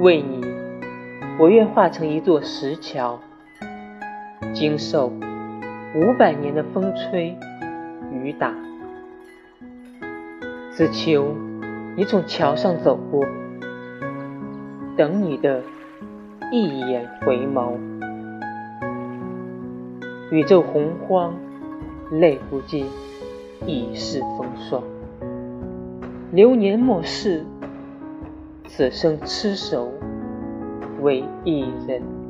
为你，我愿化成一座石桥，经受五百年的风吹雨打。只求你从桥上走过，等你的一眼回眸。宇宙洪荒，泪不尽，一世风霜。流年莫逝，此生痴守为一人。